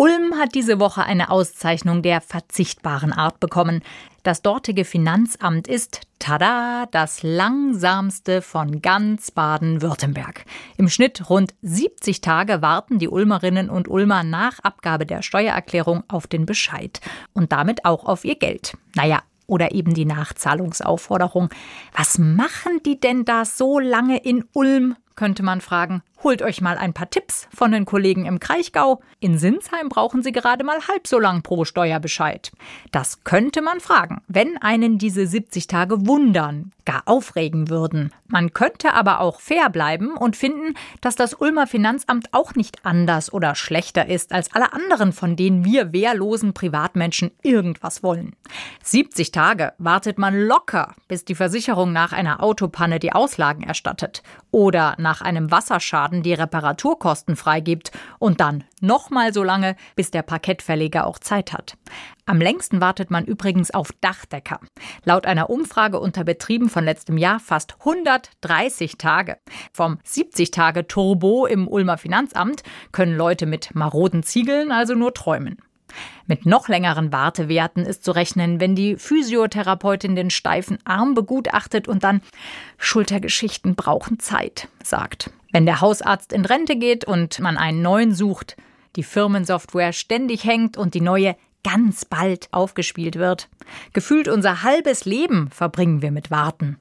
Ulm hat diese Woche eine Auszeichnung der verzichtbaren Art bekommen. Das dortige Finanzamt ist, tada, das langsamste von ganz Baden-Württemberg. Im Schnitt rund 70 Tage warten die Ulmerinnen und Ulmer nach Abgabe der Steuererklärung auf den Bescheid und damit auch auf ihr Geld. Naja, oder eben die Nachzahlungsaufforderung. Was machen die denn da so lange in Ulm? könnte man fragen. Holt euch mal ein paar Tipps von den Kollegen im Kraichgau. In Sinsheim brauchen sie gerade mal halb so lang pro Steuerbescheid. Das könnte man fragen, wenn einen diese 70 Tage wundern, gar aufregen würden. Man könnte aber auch fair bleiben und finden, dass das Ulmer Finanzamt auch nicht anders oder schlechter ist als alle anderen, von denen wir wehrlosen Privatmenschen irgendwas wollen. 70 Tage wartet man locker, bis die Versicherung nach einer Autopanne die Auslagen erstattet oder nach einem Wasserschaden Schaden die Reparaturkosten freigibt und dann nochmal so lange, bis der Parkettverleger auch Zeit hat. Am längsten wartet man übrigens auf Dachdecker. Laut einer Umfrage unter Betrieben von letztem Jahr fast 130 Tage. Vom 70-Tage-Turbo im Ulmer Finanzamt können Leute mit maroden Ziegeln also nur träumen. Mit noch längeren Wartewerten ist zu rechnen, wenn die Physiotherapeutin den steifen Arm begutachtet und dann Schultergeschichten brauchen Zeit, sagt. Wenn der Hausarzt in Rente geht und man einen neuen sucht, die Firmensoftware ständig hängt und die neue ganz bald aufgespielt wird. Gefühlt unser halbes Leben verbringen wir mit Warten.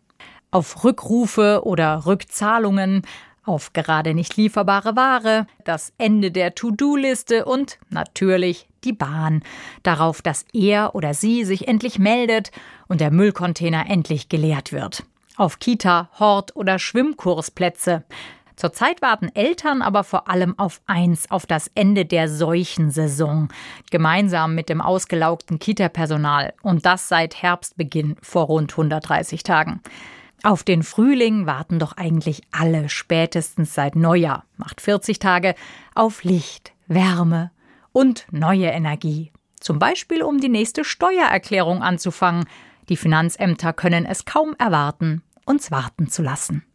Auf Rückrufe oder Rückzahlungen, auf gerade nicht lieferbare Ware, das Ende der To-Do-Liste und natürlich die Bahn, darauf, dass er oder sie sich endlich meldet und der Müllcontainer endlich geleert wird. Auf Kita, Hort oder Schwimmkursplätze. Zurzeit warten Eltern aber vor allem auf eins, auf das Ende der Seuchensaison, gemeinsam mit dem ausgelaugten Kita-Personal und das seit Herbstbeginn vor rund 130 Tagen. Auf den Frühling warten doch eigentlich alle spätestens seit Neujahr, macht 40 Tage, auf Licht, Wärme und neue Energie. Zum Beispiel, um die nächste Steuererklärung anzufangen. Die Finanzämter können es kaum erwarten, uns warten zu lassen.